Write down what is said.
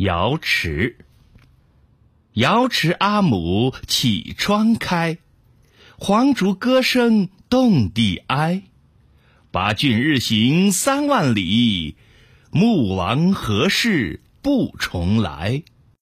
瑶池瑶池阿母起窗开，黄竹歌声动地哀。八骏日行三万里，穆王何事不重来？